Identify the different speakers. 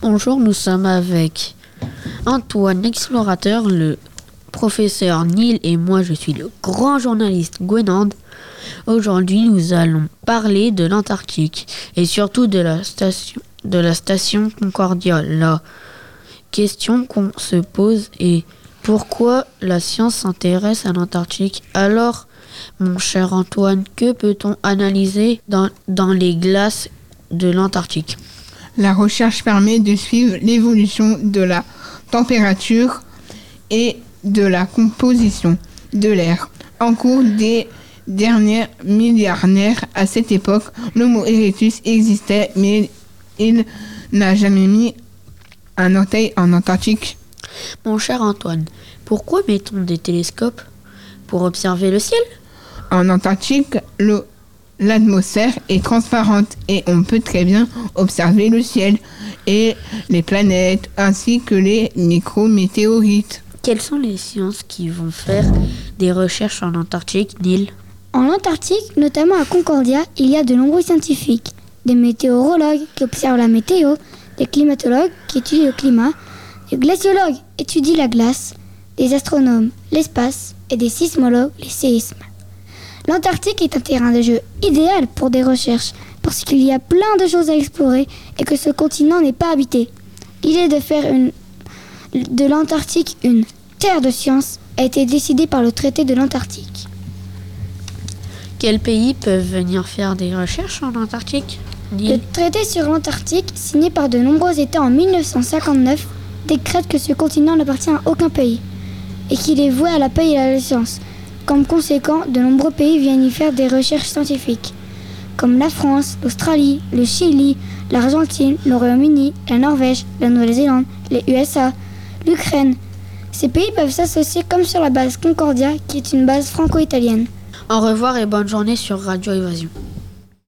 Speaker 1: Bonjour, nous sommes avec Antoine l'explorateur, le professeur Neil et moi je suis le grand journaliste Gwenand. Aujourd'hui nous allons parler de l'Antarctique et surtout de la station, de la Concordia. La question qu'on se pose est pourquoi la science s'intéresse à l'Antarctique? Alors, mon cher Antoine, que peut-on analyser dans les glaces de l'Antarctique?
Speaker 2: La recherche permet de suivre l'évolution de la température et de la composition de l'air. En cours des dernières millénaires, à cette époque, l'Homo erectus existait, mais il n'a jamais mis un orteil en Antarctique.
Speaker 1: Mon cher Antoine, pourquoi mettons des télescopes Pour observer le ciel?
Speaker 2: En Antarctique, le- l'atmosphère est transparente et on peut très bien observer le ciel et les planètes ainsi que les micrométéorites.
Speaker 1: Quelles sont les sciences qui vont faire des recherches en Antarctique, Neil?
Speaker 3: En Antarctique, notamment à Concordia, il y a de nombreux scientifiques, des météorologues qui observent la météo, des climatologues qui étudient le climat, des glaciologues étudient la glace, des astronomes l'espace et des sismologues les séismes. L'Antarctique est un terrain de jeu idéal pour des recherches parce qu'il y a plein de choses à explorer et que ce continent n'est pas habité. L'idée de faire une, de l'Antarctique une terre de science a été décidée par le traité de l'Antarctique.
Speaker 1: Quels pays peuvent venir faire des recherches en Antarctique?
Speaker 3: Le traité sur l'Antarctique, signé par de nombreux États en 1959, décrète que ce continent n'appartient à aucun pays et qu'il est voué à la paix et à la science. Comme conséquent, de nombreux pays viennent y faire des recherches scientifiques, comme la France, l'Australie, le Chili, l'Argentine, le Royaume-Uni, la Norvège, la Nouvelle-Zélande, les USA, l'Ukraine. Ces pays peuvent s'associer comme sur la base Concordia, qui est une base franco-italienne.
Speaker 1: Au revoir et bonne journée sur Radio Évasion.